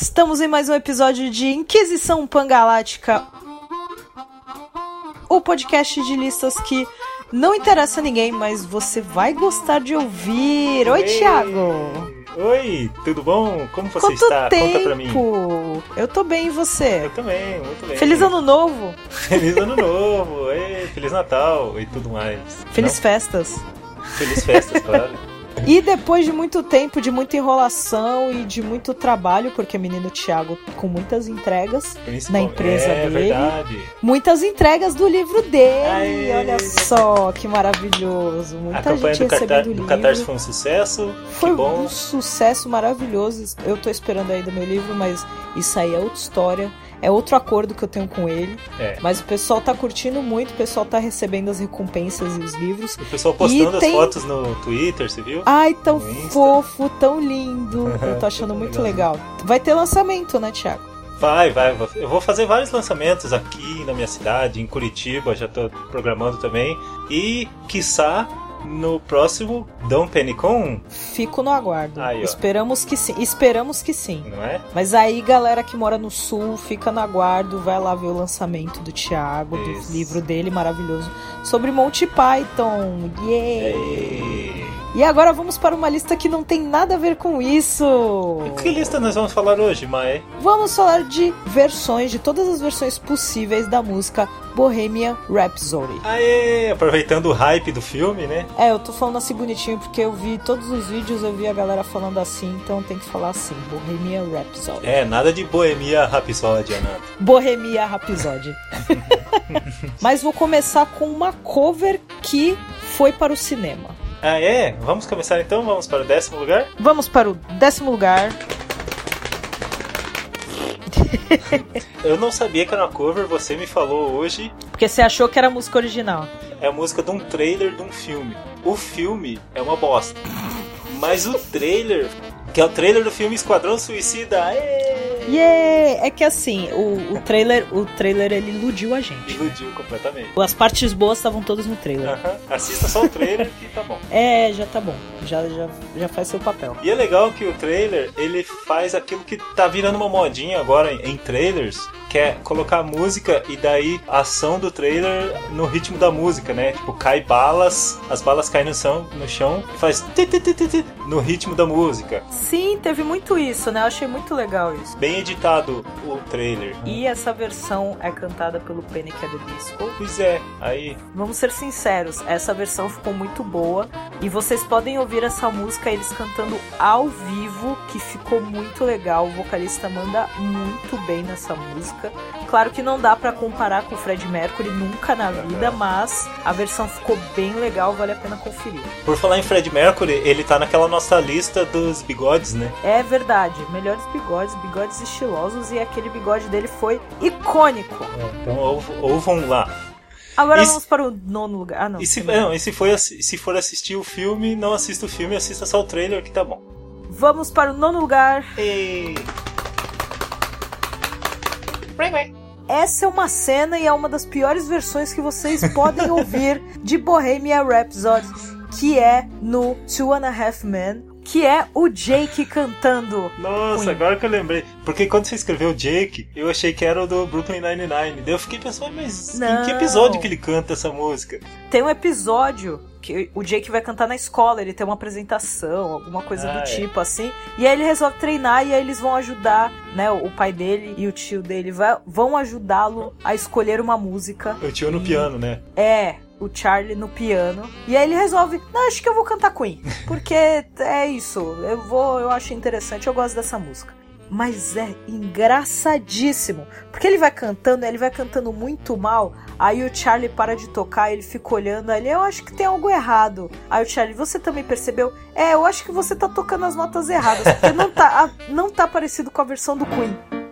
Estamos em mais um episódio de Inquisição Pangalática, o podcast de listas que não interessa a ninguém, mas você vai gostar de ouvir. Oi, Ei! Thiago! Oi, tudo bom? Como você Quanto está? tempo? Conta pra mim. Eu tô bem, e você? Eu também, muito bem. Feliz Ano Novo! Feliz ano novo, ei, Feliz Natal e tudo mais. Feliz Não? festas! Feliz festas, claro. E depois de muito tempo, de muita enrolação e de muito trabalho, porque menino Thiago com muitas entregas, Principal- Na empresa é, dele. verdade. muitas entregas do livro dele. Aê! Olha só que maravilhoso. A Muita campanha gente do, Catar recebendo o do livro. Catarse foi um sucesso. Foi um sucesso maravilhoso. Eu tô esperando aí do meu livro, mas isso aí é outra história. É outro acordo que eu tenho com ele. É. Mas o pessoal tá curtindo muito, o pessoal tá recebendo as recompensas e os livros. O pessoal postando tem- as fotos no Twitter, você viu? Ai, tão fofo, tão lindo. Eu tô achando muito legal. Vai ter lançamento, né, Thiago? Vai, vai. Eu vou fazer vários lançamentos aqui na minha cidade, em Curitiba, já tô programando também. E, quiçá, no próximo Dom Penicon, Fico no aguardo. Aí. Esperamos que sim. Esperamos que sim. não é? Mas aí, galera que mora no sul, fica no aguardo, vai lá ver o lançamento do Thiago, do Isso. livro dele maravilhoso sobre Monty Python. Yeah! Ei. E agora vamos para uma lista que não tem nada a ver com isso. Que lista nós vamos falar hoje, Mae? Vamos falar de versões, de todas as versões possíveis da música Bohemian Rhapsody. Aê, aproveitando o hype do filme, né? É, eu tô falando assim bonitinho porque eu vi todos os vídeos, eu vi a galera falando assim, então tem que falar assim, Bohemian Rhapsody. É, nada de boemia rapsódia, nada. Bohemia Rhapsody. Mas vou começar com uma cover que foi para o cinema. Ah, é? Vamos começar então? Vamos para o décimo lugar? Vamos para o décimo lugar. Eu não sabia que era uma cover, você me falou hoje. Porque você achou que era música original. É a música de um trailer de um filme. O filme é uma bosta. Mas o trailer, que é o trailer do filme Esquadrão Suicida, aê, Yeah! É que assim, o, o trailer, o trailer ele iludiu a gente. iludiu completamente. As partes boas estavam todas no trailer. Aham, Assista só o trailer que tá bom. É, já tá bom. Já, já, já faz seu papel. E é legal que o trailer, ele faz aquilo que tá virando uma modinha agora em, em trailers, que é colocar música e daí a ação do trailer no ritmo da música, né? Tipo, cai balas, as balas caem no chão, no chão e faz ti, ti, ti, ti, ti, no ritmo da música. Sim, teve muito isso, né? Eu achei muito legal isso. Bem editado o trailer. E essa versão é cantada pelo Panic! at the Disco. Pois é, aí Vamos ser sinceros, essa versão ficou muito boa e vocês podem ouvir essa música eles cantando ao vivo, que ficou muito legal. O vocalista manda muito bem nessa música. Claro que não dá pra comparar com o Fred Mercury nunca na vida, mas a versão ficou bem legal, vale a pena conferir. Por falar em Fred Mercury, ele tá naquela nossa lista dos bigodes, né? É verdade, melhores bigodes, bigodes estilosos e aquele bigode dele foi icônico. Então ouv- ouvam lá. Agora E se- vamos para o nono lugar. Ah, não. E se, não, e se, for, se for assistir o filme, não assista o filme, assista só o trailer que tá bom. Vamos para o nono lugar. E... Essa é uma cena e é uma das piores versões que vocês podem ouvir de Bohemian Rhapsody, que é no Two and a Half Men, que é o Jake cantando. Nossa, Queen. agora que eu lembrei. Porque quando você escreveu Jake, eu achei que era o do Brooklyn Nine-Nine. Daí eu fiquei pensando, mas em Não. que episódio que ele canta essa música? Tem um episódio que o Jake vai cantar na escola, ele tem uma apresentação, alguma coisa Ah, do é. tipo assim. E aí ele resolve treinar e aí eles vão ajudar, né? O pai dele e o tio dele vai- vão ajudá-lo a escolher uma música. Eu tinha no piano, né? É, o Charlie no piano. E aí ele resolve, não, acho que eu vou cantar Queen. Porque é isso, eu vou, eu acho interessante, eu gosto dessa música. Mas é engraçadíssimo. Porque ele vai cantando, ele vai cantando muito mal. Aí o Charlie para de tocar, ele fica olhando ali. Eu acho que tem algo errado. Aí o Charlie, você também percebeu? É, eu acho que você tá tocando as notas erradas. Porque não tá, não tá parecido com a versão do Queen.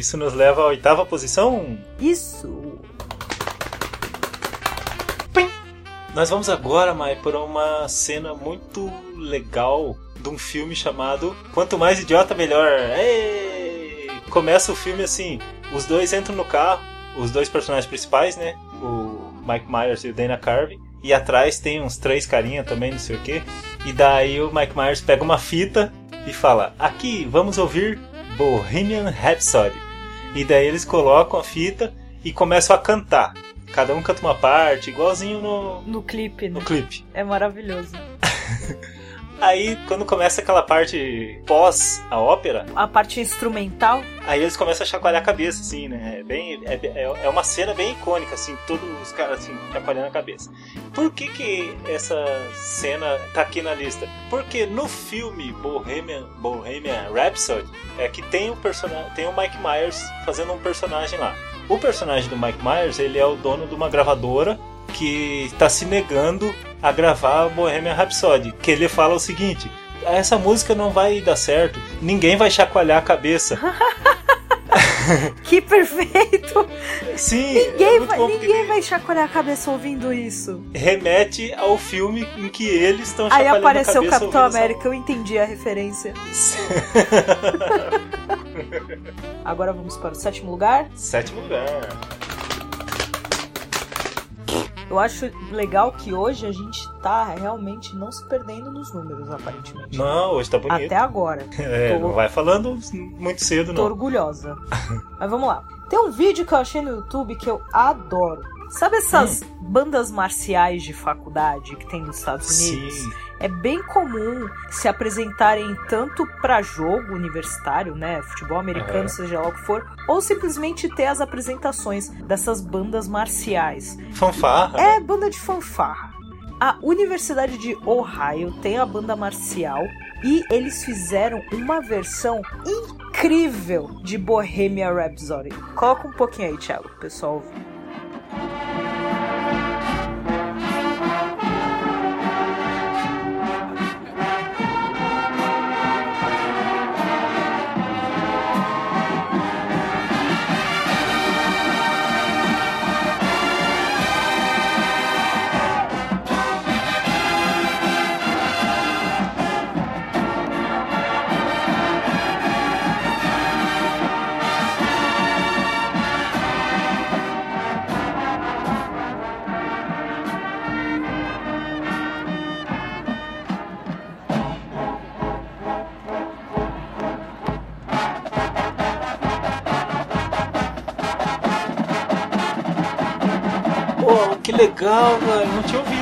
Isso nos leva à oitava posição. Isso. Nós vamos agora, Mai, por uma cena muito legal de um filme chamado Quanto Mais Idiota Melhor. Ei! Começa o filme assim, os dois entram no carro, os dois personagens principais, né? O Mike Myers e o Dana Carvey. E atrás tem uns três carinha também, não sei o que. E daí o Mike Myers pega uma fita e fala: Aqui, vamos ouvir Bohemian Rhapsody. E daí eles colocam a fita e começam a cantar. Cada um canta uma parte, igualzinho no, No clipe, né? no clipe. É maravilhoso. Aí, quando começa aquela parte pós a ópera, A parte instrumental, aí eles começam a chacoalhar a cabeça, assim, né? É, bem, é, é- é uma cena bem icônica, assim, todos os caras, assim, chacoalhando a cabeça. Por que que essa cena tá aqui na lista? Porque no filme Bohemian, Bohemian Rhapsody, é que tem o, persona tem o Mike Myers fazendo um personagem lá. O personagem do Mike Myers, ele é o dono de uma gravadora que está se negando a gravar Bohemian Rhapsody. Que ele fala o seguinte: essa música não vai dar certo, ninguém vai chacoalhar a cabeça. que perfeito! Sim, é Ninguém, muito vai, ninguém vai chacoalhar a cabeça ouvindo isso. remete ao filme em que eles estão Aí chacoalhando apareceu a o cabeça Capitão ouvindo essa América, eu entendi a referência. Agora vamos para o sétimo lugar. Sétimo lugar. Eu acho legal que hoje a gente tá realmente não se perdendo nos números, aparentemente. Não, hoje tá bonito. Até agora. É, Tô- não vai falando muito cedo, Tô não. orgulhosa. Mas vamos lá. Tem um vídeo que eu achei no YouTube que eu adoro. Sabe essas bandas marciais de faculdade que tem nos Estados Unidos? Sim. É bem comum se apresentarem tanto pra jogo universitário, né, futebol americano, Aham. seja lá o que for, ou simplesmente ter as apresentações dessas bandas marciais. Fanfarra. É banda de fanfarra. A Universidade de Ohio tem a banda marcial e eles fizeram uma versão incrível de Bohemian Rhapsody. Coloca um pouquinho aí, Thiago, pessoal ouvir.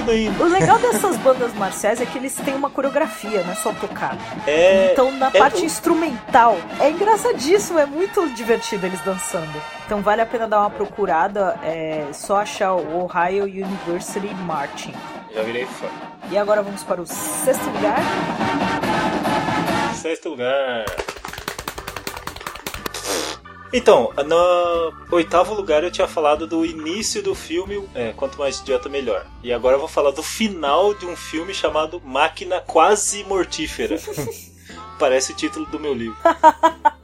Ainda. O legal dessas bandas marciais é que eles têm uma coreografia, não é só tocar. É. Então, na é parte o- instrumental, é engraçadíssimo, é muito divertido eles dançando. Então, vale a pena dar uma procurada, é só achar o Ohio University Marching. Já virei fã. E agora vamos para o sexto lugar. Sexto lugar. Então, no oitavo lugar eu tinha falado do início do filme é, Quanto Mais Idiota Melhor. E agora eu vou falar do final de um filme chamado Máquina Quase Mortífera. Parece o título do meu livro.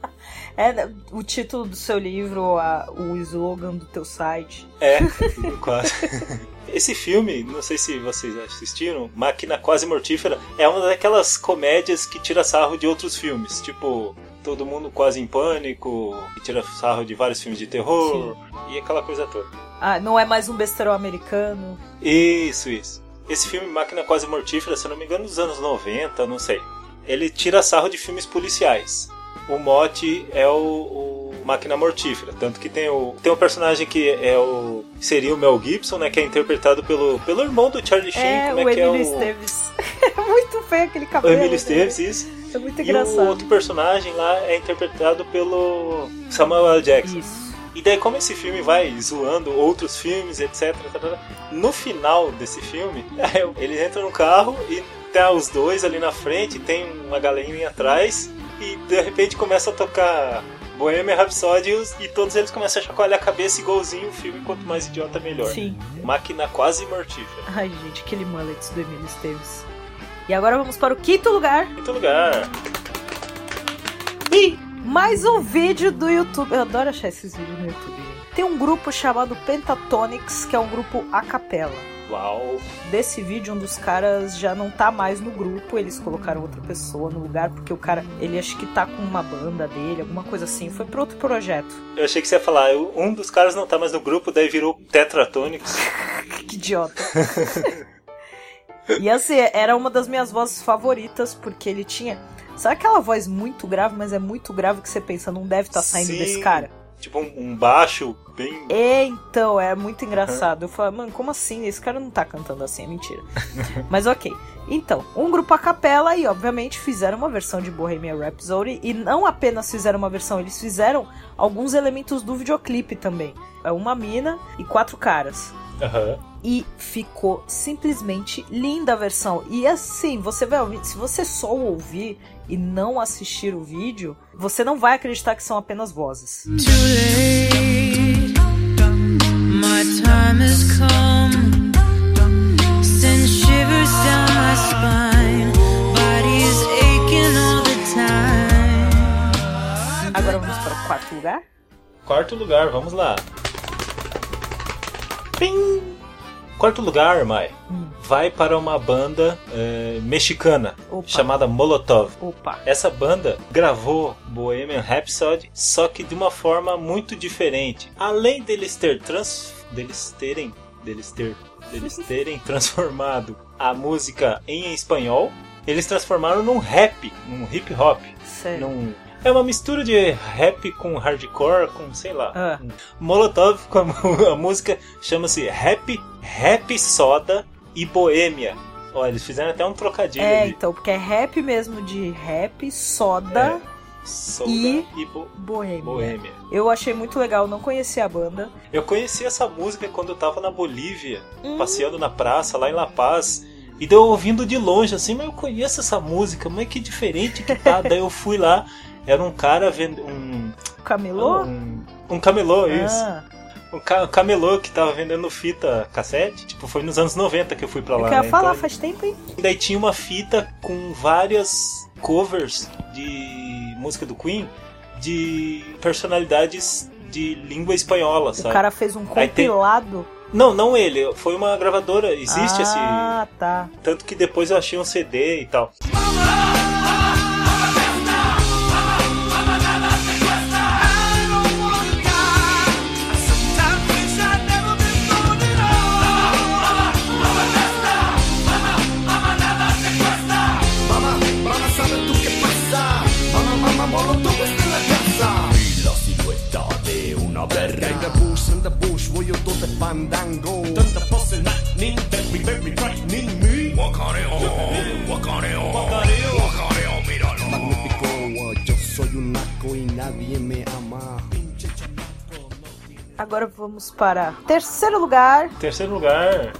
É o título do seu livro, a- o slogan do teu site. É, quase. Esse filme, não sei se vocês assistiram, Máquina Quase Mortífera, é uma daquelas comédias que tira sarro de outros filmes, tipo Todo Mundo Quase em Pânico, tira sarro de vários filmes de terror e aquela coisa toda. Ah, não é mais um besterol americano. Isso, isso. Esse filme Máquina Quase Mortífera, se eu não me engano, dos anos 90, não sei. Ele tira sarro de filmes policiais. O mote é o, o Máquina Mortífera, tanto que tem o tem um personagem que é o seria o Mel Gibson, né, que é interpretado pelo pelo irmão do Charlie Sheen, É, como o é que é o Emílio Esteves. É muito feio aquele o cabelo. Emílio né? Esteves, isso. É muito E engraçado. o outro personagem lá é interpretado pelo Samuel L. Jackson. Isso. E daí, como esse filme vai zoando outros filmes, etc. tarará, No final desse filme, eles entram no carro e tá os dois ali na frente, tem uma galerinha atrás, e de repente começa a tocar Bohemian Rhapsody e e todos eles começam a chacoalhar a cabeça igualzinho o filme, quanto mais idiota melhor. Sim. Máquina quase mortífera. Ai, gente, aquele mullet do Emílio Esteves. E agora vamos para o quinto lugar. Quinto lugar. E mais um vídeo do YouTube. Eu adoro achar esses vídeos no YouTube. Tem um grupo chamado Pentatonics, que é um grupo a capela. Uau. Desse vídeo, um dos caras já não tá mais no grupo, eles colocaram outra pessoa no lugar, porque o cara, ele acho que tá com uma banda dele, alguma coisa assim, foi pra outro projeto. Eu achei que você ia falar, um dos caras não tá mais no grupo, daí virou Tetratônicos. Que idiota. e assim, era uma das minhas vozes favoritas, porque ele tinha. Sabe aquela voz muito grave, mas é muito grave que você pensa, não deve estar saindo Sim. desse cara? Tipo um, um baixo bem. É, então, é muito engraçado. Eu falo, mano, como assim? Esse cara não tá cantando assim, é mentira. Mas ok. Então, um grupo a capela e, obviamente, fizeram uma versão de Bohemian Rhapsody. E não apenas fizeram uma versão, eles fizeram alguns elementos do videoclipe também. É uma mina e quatro caras. Aham. E ficou simplesmente linda a versão. E assim, você vai ouvir, se você só ouvir e não assistir o vídeo, você não vai acreditar que são apenas vozes. Agora vamos para o quarto lugar. Quarto lugar, vamos lá. Pim! Quarto lugar, Mai, Hum. vai para uma banda eh, mexicana Opa. chamada Molotov. Opa. Essa banda gravou Bohemian Rhapsody, só que de uma forma muito diferente. Além deles ter trans, deles terem, deles ter, deles terem transformado a música em espanhol, eles transformaram num rap, num hip hop, Sério. num é uma mistura de rap com hardcore, com sei lá. Ah. Molotov com a, a música chama-se Rap, Rap Soda e Boêmia. Olha, eles fizeram até um trocadilho É, ali. então, porque é rap mesmo de rap, soda, Soda E- e, bo- boêmia. Boêmia. Eu achei muito legal, não conhecia a banda. Eu conheci essa música quando eu tava na Bolívia, Hum. passeando na praça, lá em La Paz. E deu ouvindo de longe, assim, mas eu conheço essa música, mas que diferente que tá. Daí eu fui lá, era um cara vendo. Um, Camelô? um, um camelô, isso. Ah, Um ca- camelô que tava vendendo fita cassete. Tipo, foi nos anos 90 que eu fui pra eu lá. queria né? falar, Então, faz tempo, hein? E daí tinha uma fita com várias covers de música do Queen de personalidades de língua espanhola, O sabe? cara fez um tem- compilado. Não, não ele, foi uma gravadora, existe esse. Ah, tá. Tanto que depois eu achei um CD e tal. Mamá, fandango. Tanta very, frightening me. Guacareo, guacareo, guacareo, guacareo, míralo. Magnífico, yo soy un naco y nadie me ama. Agora vamos para terceiro lugar. Terceiro lugar.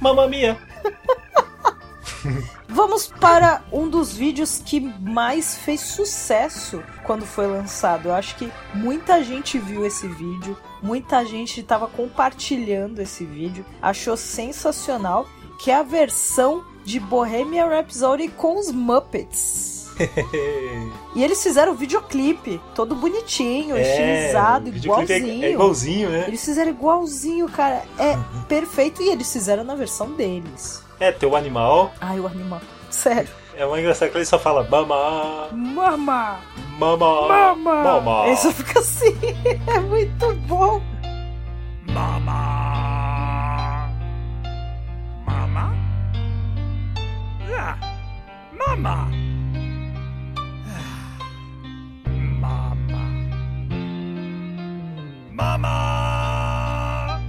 Mamma Mia. Vamos para um dos vídeos que mais fez sucesso quando foi lançado. Eu acho que muita gente viu esse vídeo, muita gente estava compartilhando esse vídeo, achou sensacional, que é a versão de Bohemian Rhapsody com os Muppets. E eles fizeram o videoclipe, todo bonitinho, estilizado, o videoclipe é- igualzinho. É igualzinho, né? Eles fizeram igualzinho, cara. É perfeito. E eles fizeram na versão deles. É, teu animal. Ai, o animal. Sério. É uma engraçada que ele só fala mama, Mama! mama, Mama! mama. Ele só fica assim. É muito bom. Mama. Mama? Yeah. Mama. Mama. Mama.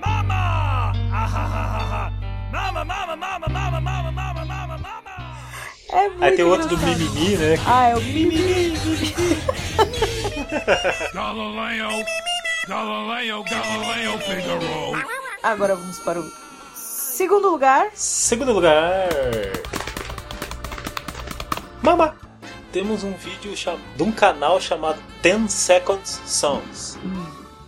Mama. Ah, ha, ha, ha, ha. Mama, mama, mama, mama, mama, mama, mama, mama. É muito Aí tem outro do mimimi, né? que- Ah, é o mimimi. Galileo. Galileo, Galileo, Figaro. Agora vamos para o segundo lugar. Segundo lugar. Mama. Temos um vídeo cham... de um canal chamado 10 Seconds Songs.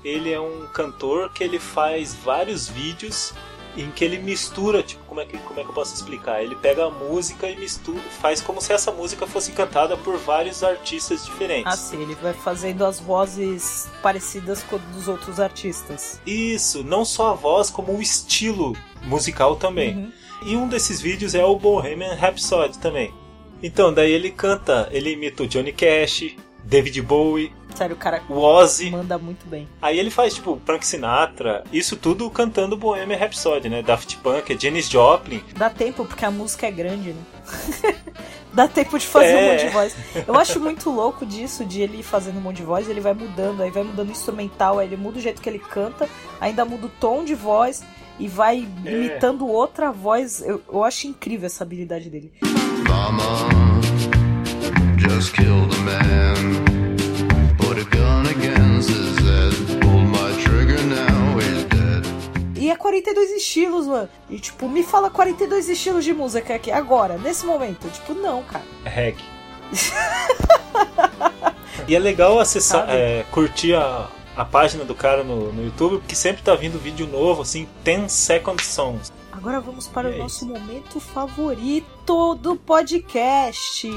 Ele é um cantor que ele faz vários vídeos em que ele mistura, tipo, como é que, como é que eu posso explicar? Ele pega a música e mistura, faz como se essa música fosse cantada por vários artistas diferentes. Assim, ele vai fazendo as vozes parecidas com dos outros artistas. Isso, não só a voz, como o estilo musical também. Uhum. E um desses vídeos é o Bohemian Rhapsody também. Então, daí ele canta, ele imita o Johnny Cash, David Bowie, Sério, o cara o Ozzy. manda muito bem. Aí ele faz, tipo, Frank Sinatra, isso tudo cantando Bohemian Rhapsody, né? Daft Punk, Janis Joplin. Dá tempo, porque a música é grande, né? Dá tempo de fazer É. um monte de voz. Eu acho muito louco disso, de ele fazendo um monte de voz, ele vai mudando, aí vai mudando o instrumental, aí ele muda o jeito que ele canta, ainda muda o tom de voz e vai É. imitando outra voz. Eu, eu acho incrível essa habilidade dele. Mama estilos, mano. E tipo, me fala 42 estilos de música aqui, agora, nesse momento. Tipo, não, cara. Reggae. e é legal acessar, é, curtir a, a página do cara no, no YouTube, porque sempre tá vindo vídeo novo, assim, 10 Second Songs. Agora vamos para E o é nosso momento favorito do podcast.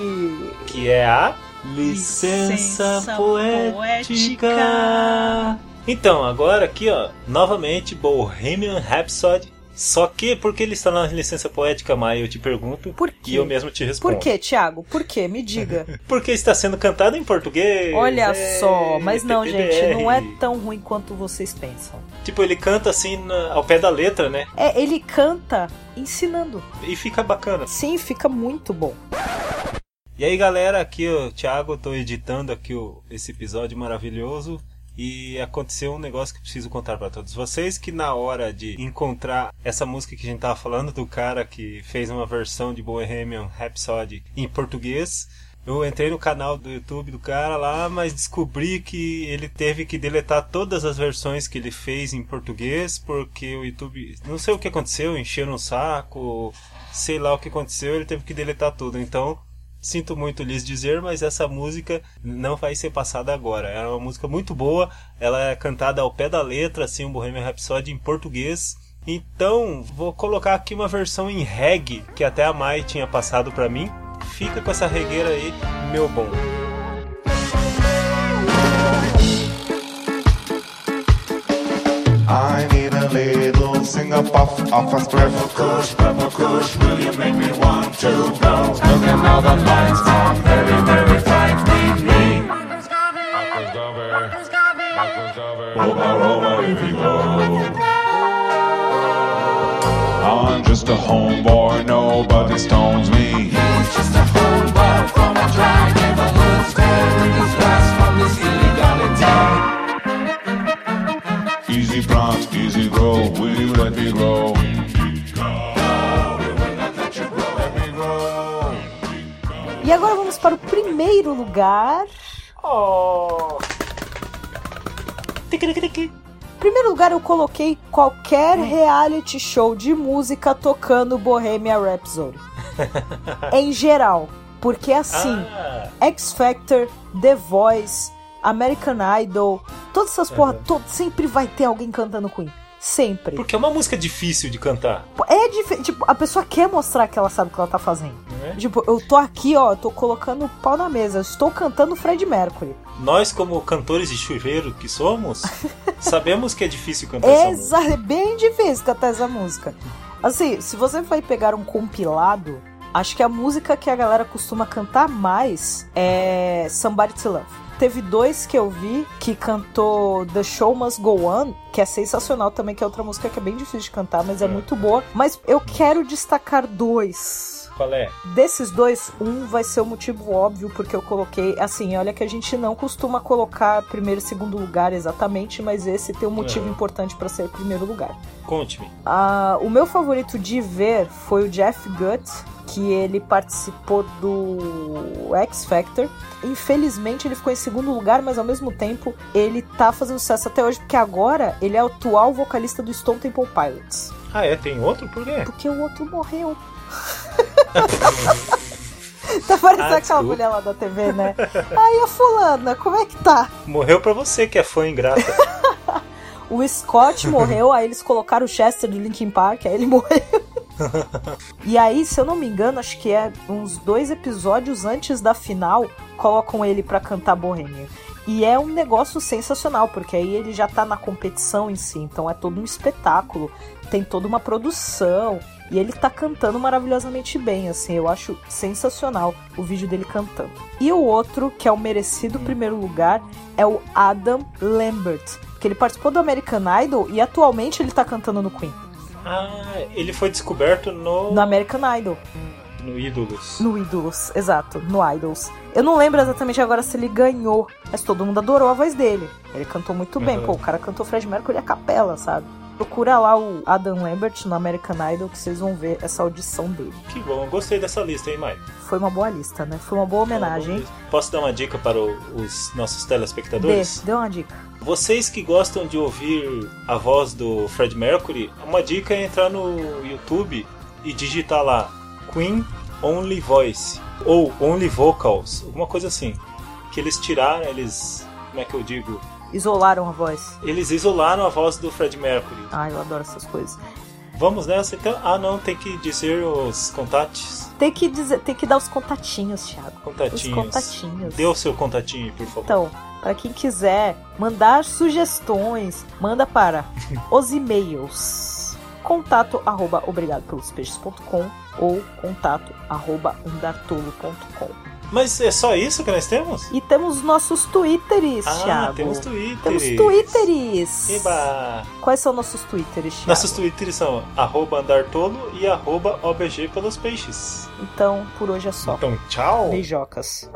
Que é a Licença, Licença poética. Poética. Então, agora aqui, ó, novamente Bohemian Rhapsody. Só que, por que ele está na licença poética, Maia? Eu te pergunto. Por quê? E eu mesmo te respondo. Por quê, Thiago? Por quê? Me diga. Porque está sendo cantado em português. Olha É, só, mas não, gente, não é tão ruim quanto vocês pensam. Tipo, ele canta assim na- ao pé da letra, né? É, ele canta ensinando. E fica bacana. Sim, fica muito bom. E aí, galera, aqui o Thiago, eu tô editando aqui o, esse episódio maravilhoso. E aconteceu um negócio que preciso contar para todos vocês, que na hora de encontrar essa música que a gente tava falando do cara que fez uma versão de Bohemian Rhapsody em português, eu entrei no canal do YouTube do cara lá, mas descobri que ele teve que deletar todas as versões que ele fez em português, porque o YouTube, não sei o que aconteceu, encheram o saco, sei lá o que aconteceu, ele teve que deletar tudo. Então, Sinto muito lhes dizer, mas essa música não vai ser passada agora. É uma música muito boa, ela é cantada ao pé da letra, assim, um Bohemian Rhapsody em português. Então, vou colocar aqui uma versão em reggae, que até a Mai tinha passado pra mim. Fica com essa regueira aí, meu bom. I need a little singer puff off a spliff. Kush, pepper kush, will you make me want to go? Look at all the lights are very, very frightening me. Marcus Garvey, Marcus Garvey, over, over if you go. I'm just a homeboy, nobody stones me. He's just a grow? E agora vamos para o primeiro lugar. Oh! Primeiro lugar, eu coloquei qualquer reality show de música tocando Bohemian Rhapsody. em geral. Porque assim, Ah, X Factor, The Voice, American Idol, todas essas porra, Uhum. to- sempre vai ter alguém cantando Queen. Sempre. porque é uma música difícil de cantar. É difícil. Tipo, a pessoa quer mostrar que ela sabe o que ela tá fazendo. é? Tipo, eu tô aqui, ó, eu tô colocando o pau na mesa. Eu estou cantando Fred Mercury. Nós, como cantores de chuveiro que somos, sabemos que é difícil cantar essa música. É bem difícil cantar essa música. Assim, se você vai pegar um compilado, acho que a música que a galera costuma cantar mais é Somebody to Love. Teve dois que eu vi que cantou The Show Must Go On, que é sensacional também, que é outra música que é bem difícil de cantar, mas é É. muito boa. Mas eu quero destacar dois. Qual é? Desses dois, um vai ser o motivo óbvio, porque eu coloquei. Assim, olha que a gente não costuma colocar primeiro e segundo lugar exatamente, mas esse tem um motivo É. importante pra ser primeiro lugar. Conte-me. Ah, o meu favorito de ver foi o Jeff Gutt, que ele participou do X Factor. Infelizmente ele ficou em segundo lugar, mas ao mesmo tempo ele tá fazendo sucesso até hoje, porque agora ele é o atual vocalista do Stone Temple Pilots. Ah, é? Tem outro? Por quê? Porque o outro morreu. tá parecendo Ah, aquela mulher lá da TV, né? Aí a fulana, como é que tá? Morreu pra você que é fã ingrata. O Scott morreu, aí eles colocaram o Chester do Linkin Park, aí ele morreu. e aí, se eu não me engano, acho que é uns dois episódios antes da final, colocam ele pra cantar Bohemian. E é um negócio sensacional, porque aí ele já tá na competição em si, então é todo um espetáculo, tem toda uma produção, e ele tá cantando maravilhosamente bem, assim, eu acho sensacional o vídeo dele cantando. E o outro, que é o merecido primeiro lugar, é o Adam Lambert, que ele participou do American Idol e atualmente ele tá cantando no Queen, Ah, ele foi descoberto no, no American Idol. no Ídolos. No Idols, exato, no Idols. Eu não lembro exatamente agora se ele ganhou, mas todo mundo adorou a voz dele. Ele cantou muito bem. Uhum. Pô, o cara cantou Fred Mercury a capela, sabe? Procura lá o Adam Lambert no American Idol que vocês vão ver essa audição dele. Que bom, eu gostei dessa lista, hein, Mike? Foi uma boa lista, né? Foi uma boa homenagem. Posso dar uma dica para o- os nossos Dê, telespectadores? dê uma dica. Vocês que gostam de ouvir a voz do Fred Mercury, uma dica é entrar no YouTube e digitar lá Queen Only Voice ou Only Vocals, alguma coisa assim. Que eles tiraram, eles. Como é que eu digo? Isolaram a voz. Eles isolaram a voz do Fred Mercury. Ah, eu adoro essas coisas. Vamos nessa então? Ah, não, tem que dizer os contatos. Tem que dizer, tem que dar os contatinhos, Thiago. Contatinhos. Os contatinhos. Dê o seu contatinho, por favor. Então, para quem quiser mandar sugestões, manda para os e-mails contato arroba obrigadopelospeixes.com ou contato arroba undartolo.com. Mas é só isso que nós temos? E temos nossos twitters, Ah, Thiago. temos twitters. Temos twitters. Eba! Quais são nossos twitters, Thiago? Nossos twitters são arroba andartolo e arroba obg pelos peixes. Então, por hoje é só. Então, tchau! Beijocas.